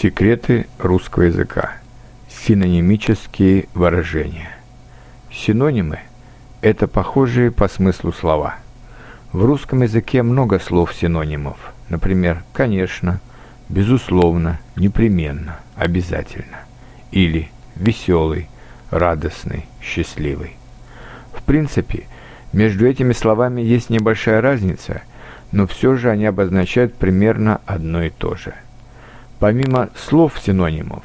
Секреты русского языка. Синонимические выражения. Синонимы – это похожие по смыслу слова. В русском языке много слов-синонимов. Например, «конечно», «безусловно», «непременно», «обязательно» или «веселый», «радостный», «счастливый». В принципе, между этими словами есть небольшая разница, но все же они обозначают примерно одно и то же – Помимо слов-синонимов,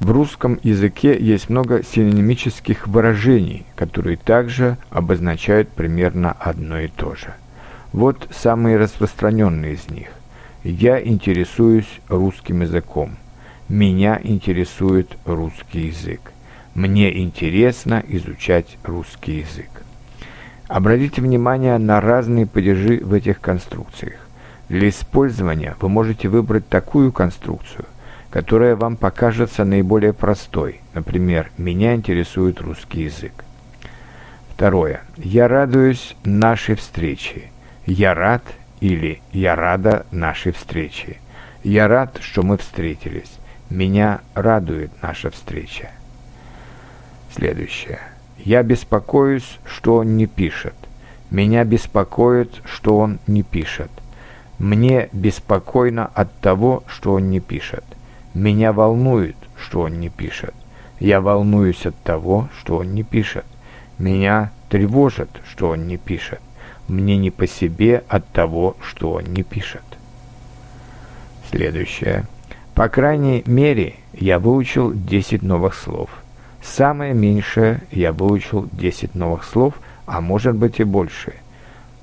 в русском языке есть много синонимических выражений, которые также обозначают примерно одно и то же. Вот самые распространенные из них. Я интересуюсь русским языком. Меня интересует русский язык. Мне интересно изучать русский язык. Обратите внимание на разные падежи в этих конструкциях. Для использования вы можете выбрать такую конструкцию, которая вам покажется наиболее простой. Например, «Меня интересует русский язык». Второе. Я радуюсь нашей встрече. Я рад или я рада нашей встрече. Я рад, что мы встретились. Меня радует наша встреча. Следующее. Я беспокоюсь, что он не пишет. Меня беспокоит, что он не пишет. Мне беспокойно от того, что он не пишет. Меня волнует, что он не пишет. Я волнуюсь от того, что он не пишет. Меня тревожит, что он не пишет. Мне не по себе от того, что он не пишет. Следующее. По крайней мере, я выучил 10 новых слов. Самое меньшее я выучил 10 новых слов, а может быть и больше –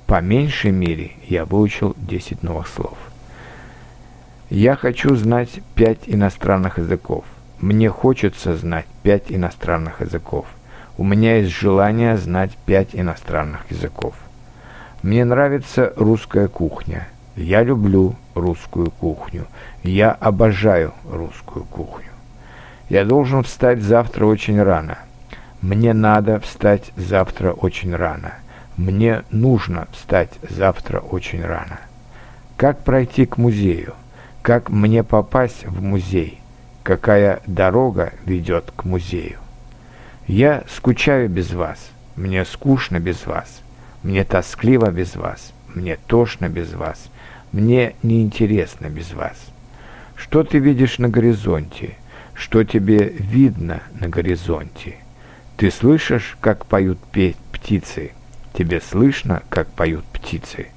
по меньшей мере я выучил 10 новых слов. Я хочу знать 5 иностранных языков. Мне хочется знать 5 иностранных языков. У меня есть желание знать 5 иностранных языков. Мне нравится русская кухня. Я люблю русскую кухню. Я обожаю русскую кухню. Я должен встать завтра очень рано. Мне надо встать завтра очень рано. Мне нужно встать завтра очень рано. Как пройти к музею? Как мне попасть в музей? Какая дорога ведет к музею? Я скучаю без вас. Мне скучно без вас. Мне тоскливо без вас. Мне тошно без вас. Мне неинтересно без вас. Что ты видишь на горизонте? Что тебе видно на горизонте? Ты слышишь, как поют птицы? Тебе слышно, как поют птицы?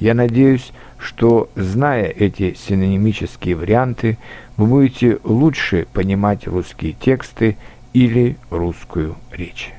Я надеюсь, что, зная эти синонимические варианты, вы будете лучше понимать русские тексты или русскую речь.